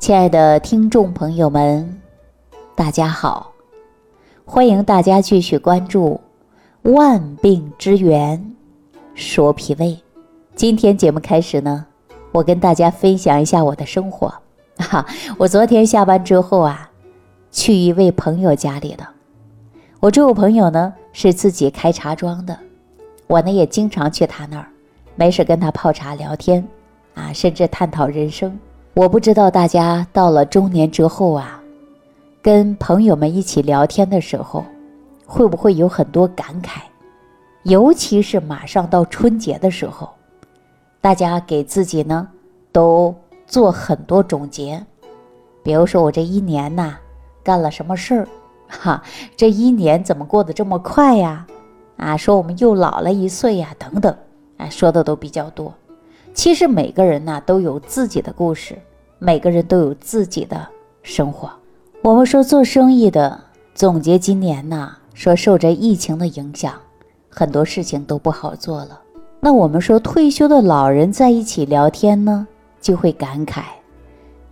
亲爱的听众朋友们，大家好！欢迎大家继续关注《万病之源说脾胃》。今天节目开始呢，我跟大家分享一下我的生活。哈，我昨天下班之后啊，去一位朋友家里的。我这位朋友呢是自己开茶庄的，我呢也经常去他那儿，没事跟他泡茶聊天，啊，甚至探讨人生。我不知道大家到了中年之后啊，跟朋友们一起聊天的时候，会不会有很多感慨？尤其是马上到春节的时候，大家给自己呢都做很多总结，比如说我这一年呐干了什么事儿，哈，这一年怎么过得这么快呀？啊，说我们又老了一岁呀，等等，哎，说的都比较多。其实每个人呢都有自己的故事。每个人都有自己的生活。我们说做生意的总结今年呐，说受着疫情的影响，很多事情都不好做了。那我们说退休的老人在一起聊天呢，就会感慨，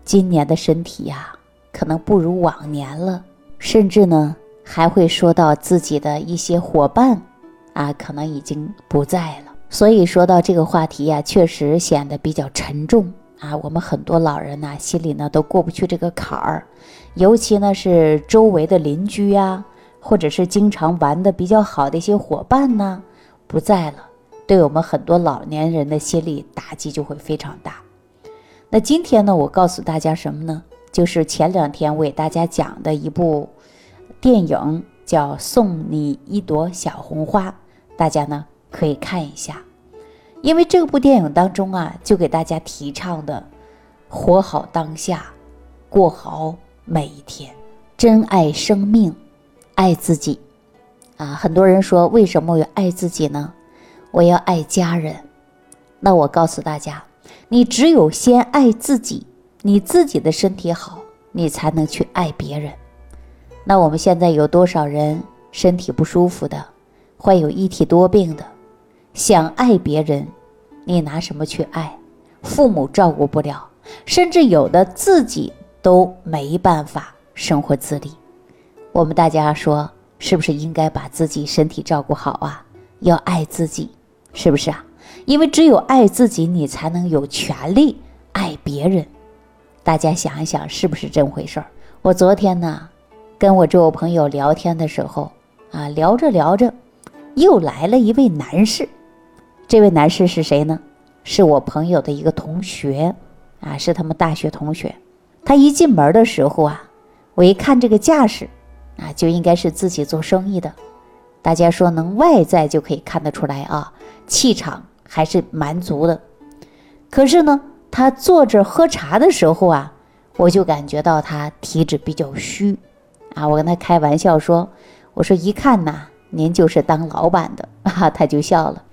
今年的身体呀，可能不如往年了。甚至呢，还会说到自己的一些伙伴，啊，可能已经不在了。所以说到这个话题呀，确实显得比较沉重。啊，我们很多老人呢，心里呢都过不去这个坎儿，尤其呢是周围的邻居呀，或者是经常玩的比较好的一些伙伴呢，不在了，对我们很多老年人的心理打击就会非常大。那今天呢，我告诉大家什么呢？就是前两天我给大家讲的一部电影，叫《送你一朵小红花》，大家呢可以看一下。因为这部电影当中啊，就给大家提倡的，活好当下，过好每一天，珍爱生命，爱自己，啊，很多人说为什么要爱自己呢？我要爱家人。那我告诉大家，你只有先爱自己，你自己的身体好，你才能去爱别人。那我们现在有多少人身体不舒服的，患有一体多病的，想爱别人？你拿什么去爱？父母照顾不了，甚至有的自己都没办法生活自理。我们大家说，是不是应该把自己身体照顾好啊？要爱自己，是不是啊？因为只有爱自己，你才能有权利爱别人。大家想一想，是不是这么回事儿？我昨天呢，跟我这位朋友聊天的时候啊，聊着聊着，又来了一位男士。这位男士是谁呢？是我朋友的一个同学，啊，是他们大学同学。他一进门的时候啊，我一看这个架势，啊，就应该是自己做生意的。大家说能外在就可以看得出来啊，气场还是蛮足的。可是呢，他坐着喝茶的时候啊，我就感觉到他体质比较虚，啊，我跟他开玩笑说，我说一看呐，您就是当老板的，啊，他就笑了。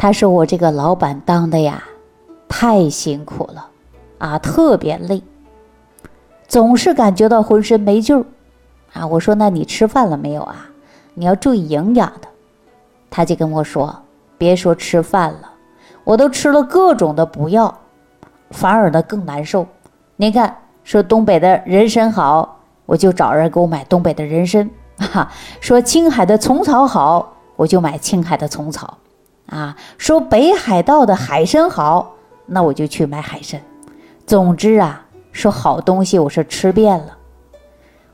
他说：“我这个老板当的呀，太辛苦了，啊，特别累，总是感觉到浑身没劲儿，啊。”我说：“那你吃饭了没有啊？你要注意营养的。”他就跟我说：“别说吃饭了，我都吃了各种的补药，反而呢更难受。您看，说东北的人参好，我就找人给我买东北的人参；哈，说青海的虫草好，我就买青海的虫草。”啊，说北海道的海参好，那我就去买海参。总之啊，说好东西我是吃遍了。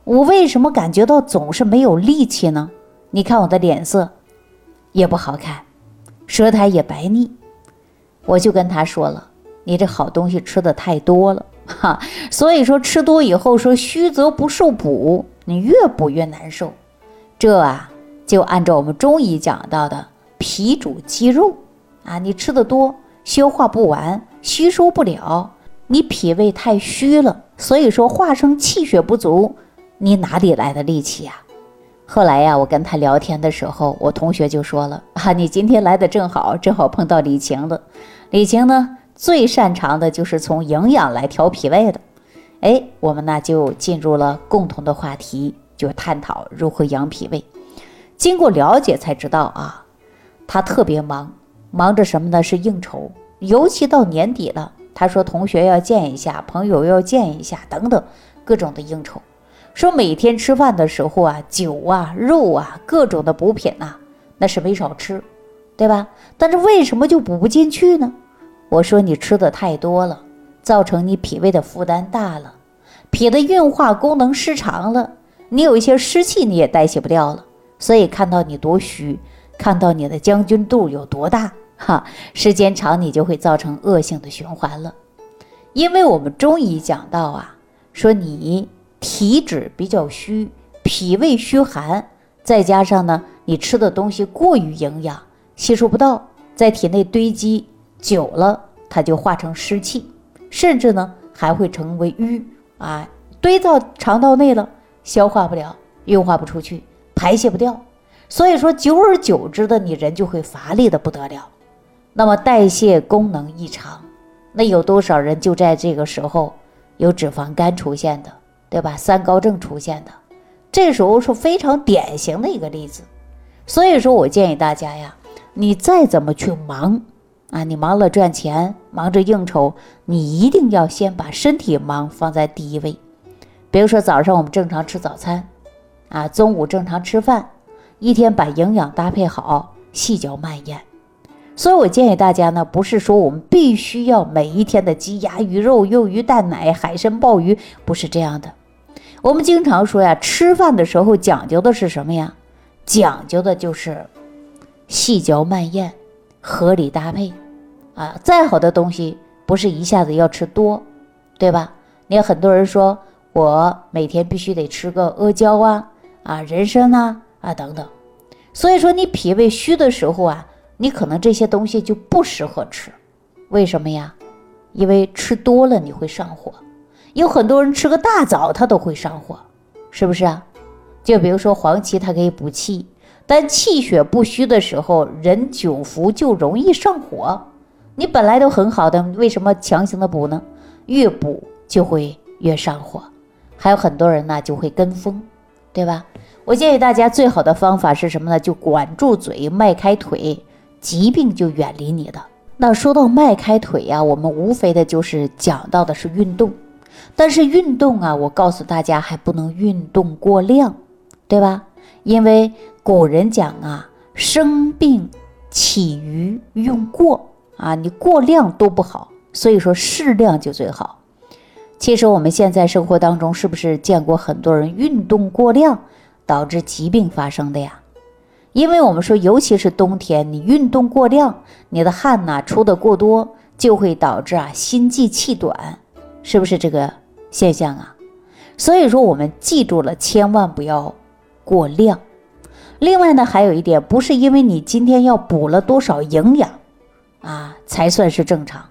我为什么感觉到总是没有力气呢？你看我的脸色也不好看，舌苔也白腻。我就跟他说了，你这好东西吃的太多了哈，所以说吃多以后说虚则不受补，你越补越难受。这啊，就按照我们中医讲到的。脾主肌肉，啊，你吃的多，消化不完，吸收不了，你脾胃太虚了，所以说化生气血不足，你哪里来的力气呀？后来呀，我跟他聊天的时候，我同学就说了啊，你今天来的正好，正好碰到李晴了。李晴呢，最擅长的就是从营养来调脾胃的。哎，我们呢就进入了共同的话题，就探讨如何养脾胃。经过了解才知道啊。他特别忙，忙着什么呢？是应酬，尤其到年底了，他说同学要见一下，朋友要见一下，等等各种的应酬。说每天吃饭的时候啊，酒啊、肉啊、各种的补品呐，那是没少吃，对吧？但是为什么就补不进去呢？我说你吃的太多了，造成你脾胃的负担大了，脾的运化功能失常了，你有一些湿气你也代谢不掉了，所以看到你多虚，看到你的将军肚有多大，哈，时间长你就会造成恶性的循环了。因为我们中医讲到啊，说你。体质比较虚，脾胃虚寒，再加上呢，你吃的东西过于营养，吸收不到，在体内堆积久了，它就化成湿气，甚至呢还会成为瘀啊，堆到肠道内了，消化不了，运化不出去，排泄不掉，所以说久而久之的，你人就会乏力的不得了，那么代谢功能异常，那有多少人就在这个时候有脂肪肝出现的？对吧？三高症出现的，这时候是非常典型的一个例子。所以说我建议大家呀，你再怎么去忙啊，你忙了赚钱，忙着应酬，你一定要先把身体忙放在第一位。比如说早上我们正常吃早餐，啊，中午正常吃饭，一天把营养搭配好，细嚼慢咽。所以我建议大家呢，不是说我们必须要每一天的鸡鸭鱼肉、肉鱼蛋奶、海参鲍鱼，不是这样的。我们经常说呀，吃饭的时候讲究的是什么呀？讲究的就是细嚼慢咽，合理搭配。啊，再好的东西不是一下子要吃多，对吧？你看很多人说我每天必须得吃个阿胶啊、啊人参啊、啊等等。所以说你脾胃虚的时候啊，你可能这些东西就不适合吃。为什么呀？因为吃多了你会上火。有很多人吃个大枣，他都会上火，是不是啊？就比如说黄芪，它可以补气，但气血不虚的时候，人久服就容易上火。你本来都很好的，为什么强行的补呢？越补就会越上火。还有很多人呢，就会跟风，对吧？我建议大家最好的方法是什么呢？就管住嘴，迈开腿，疾病就远离你的。那说到迈开腿呀，我们无非的就是讲到的是运动。但是运动啊，我告诉大家还不能运动过量，对吧？因为古人讲啊，生病起于用过啊，你过量都不好，所以说适量就最好。其实我们现在生活当中是不是见过很多人运动过量导致疾病发生的呀？因为我们说，尤其是冬天，你运动过量，你的汗呐出的过多，就会导致啊心悸气短。是不是这个现象啊？所以说我们记住了，千万不要过量。另外呢，还有一点，不是因为你今天要补了多少营养啊，才算是正常。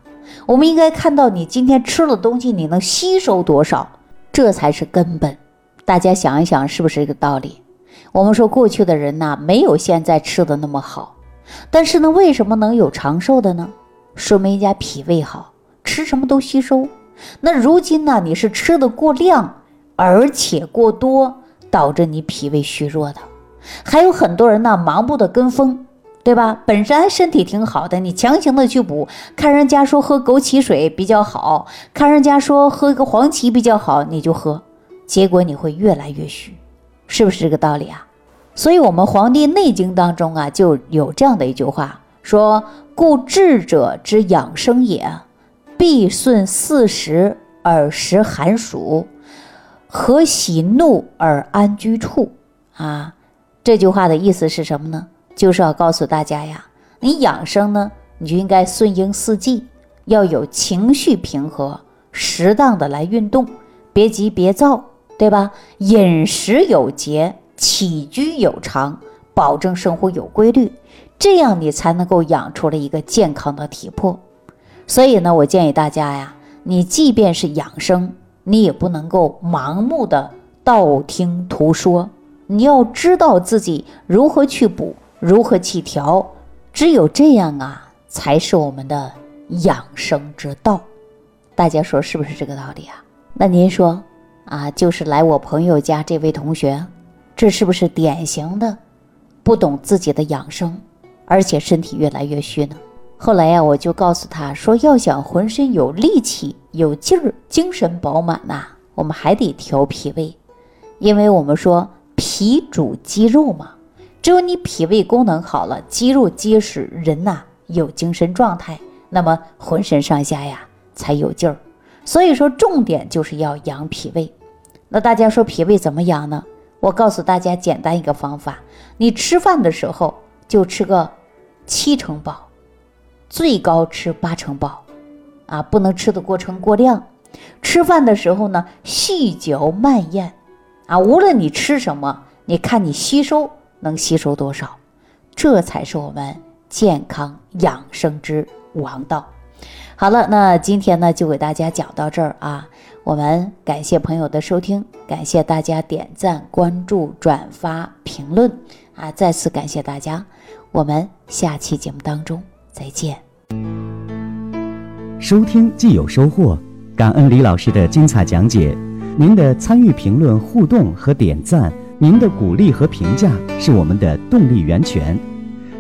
我们应该看到你今天吃了东西，你能吸收多少，这才是根本。大家想一想，是不是这个道理？我们说过去的人呐，没有现在吃的那么好，但是呢，为什么能有长寿的呢？说明人家脾胃好，吃什么都吸收。那如今呢？你是吃的过量，而且过多，导致你脾胃虚弱的。还有很多人呢，盲目的跟风，对吧？本身身体挺好的，你强行的去补，看人家说喝枸杞水比较好，看人家说喝一个黄芪比较好，你就喝，结果你会越来越虚，是不是这个道理啊？所以，我们《黄帝内经》当中啊，就有这样的一句话说：“故智者之养生也。”必顺四时而食寒暑，和喜怒而安居处。啊，这句话的意思是什么呢？就是要告诉大家呀，你养生呢，你就应该顺应四季，要有情绪平和，适当的来运动，别急别躁，对吧？饮食有节，起居有常，保证生活有规律，这样你才能够养出了一个健康的体魄。所以呢，我建议大家呀，你即便是养生，你也不能够盲目的道听途说，你要知道自己如何去补，如何去调，只有这样啊，才是我们的养生之道。大家说是不是这个道理啊？那您说啊，就是来我朋友家这位同学，这是不是典型的不懂自己的养生，而且身体越来越虚呢？后来呀，我就告诉他说，要想浑身有力气、有劲儿、精神饱满呐，我们还得调脾胃，因为我们说脾主肌肉嘛，只有你脾胃功能好了，肌肉结实，人呐有精神状态，那么浑身上下呀才有劲儿。所以说，重点就是要养脾胃。那大家说脾胃怎么养呢？我告诉大家简单一个方法：你吃饭的时候就吃个七成饱。最高吃八成饱，啊，不能吃的过撑过量。吃饭的时候呢，细嚼慢咽，啊，无论你吃什么，你看你吸收能吸收多少，这才是我们健康养生之王道。好了，那今天呢就给大家讲到这儿啊。我们感谢朋友的收听，感谢大家点赞、关注、转发、评论啊，再次感谢大家。我们下期节目当中。再见。收听既有收获，感恩李老师的精彩讲解。您的参与、评论、互动和点赞，您的鼓励和评价是我们的动力源泉。